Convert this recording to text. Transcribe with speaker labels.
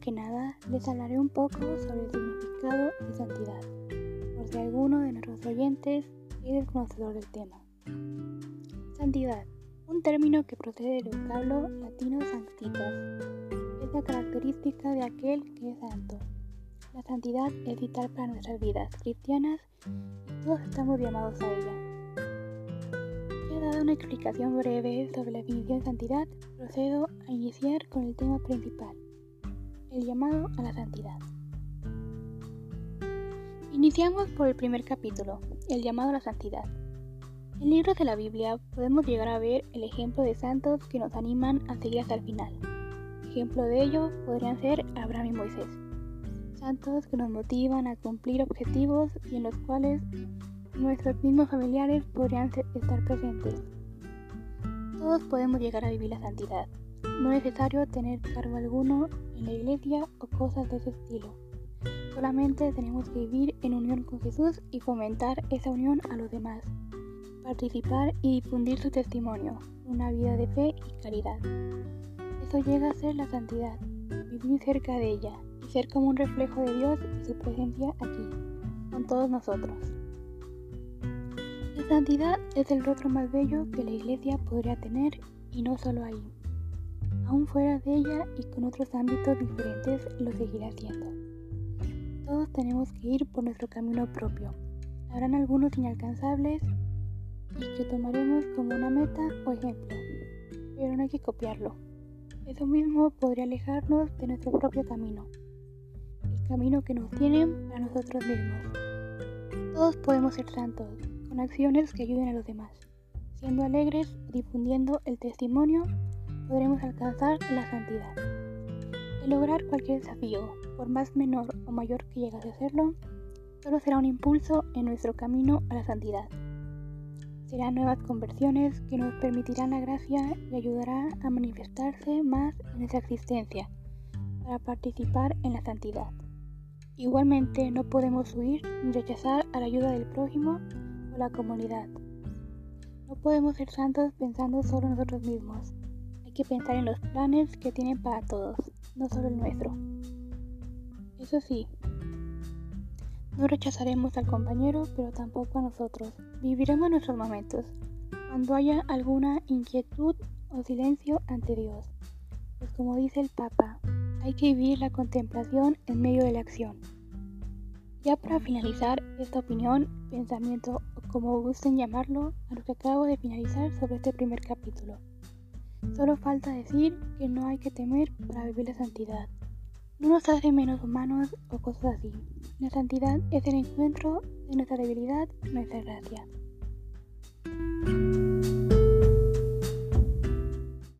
Speaker 1: que nada, les hablaré un poco sobre el significado de santidad, por si alguno de nuestros oyentes es desconocedor del tema. Santidad, un término que procede del vocablo latino sanctitas, es la característica de aquel que es santo. La santidad es vital para nuestras vidas cristianas y todos estamos llamados a ella dado una explicación breve sobre la definición de santidad, procedo a iniciar con el tema principal, el llamado a la santidad. Iniciamos por el primer capítulo, el llamado a la santidad. En libros de la Biblia podemos llegar a ver el ejemplo de santos que nos animan a seguir hasta el final. Ejemplo de ello podrían ser Abraham y Moisés, santos que nos motivan a cumplir objetivos y en los cuales nuestros mismos familiares podrían estar presentes. Todos podemos llegar a vivir la santidad. No es necesario tener cargo alguno la iglesia o cosas de ese estilo. Solamente tenemos que vivir en unión con Jesús y fomentar esa unión a los demás. Participar y difundir su testimonio, una vida de fe y caridad. Eso llega a ser la santidad, vivir cerca de ella y ser como un reflejo de Dios y su presencia aquí, con todos nosotros. La santidad es el rostro más bello que la iglesia podría tener y no solo ahí. Aún fuera de ella y con otros ámbitos diferentes lo seguirá haciendo. Todos tenemos que ir por nuestro camino propio. Habrán algunos inalcanzables y que tomaremos como una meta o ejemplo, pero no hay que copiarlo. Eso mismo podría alejarnos de nuestro propio camino, el camino que nos tienen para nosotros mismos. Todos podemos ser santos, con acciones que ayuden a los demás. Siendo alegres difundiendo el testimonio, podremos alcanzar la santidad. El lograr cualquier desafío, por más menor o mayor que llegue a serlo, solo será un impulso en nuestro camino a la santidad. Serán nuevas conversiones que nos permitirán la gracia y ayudará a manifestarse más en nuestra existencia para participar en la santidad. Igualmente no podemos huir ni rechazar a la ayuda del prójimo la comunidad. No podemos ser santos pensando solo en nosotros mismos. Hay que pensar en los planes que tienen para todos, no solo el nuestro. Eso sí, no rechazaremos al compañero, pero tampoco a nosotros. Viviremos nuestros momentos cuando haya alguna inquietud o silencio ante Dios. Pues como dice el Papa, hay que vivir la contemplación en medio de la acción. Ya para finalizar esta opinión, pensamiento como gusten llamarlo, a lo que acabo de finalizar sobre este primer capítulo. Solo falta decir que no hay que temer para vivir la santidad. No nos hace menos humanos o cosas así. La santidad es el encuentro de nuestra debilidad y nuestra gracia.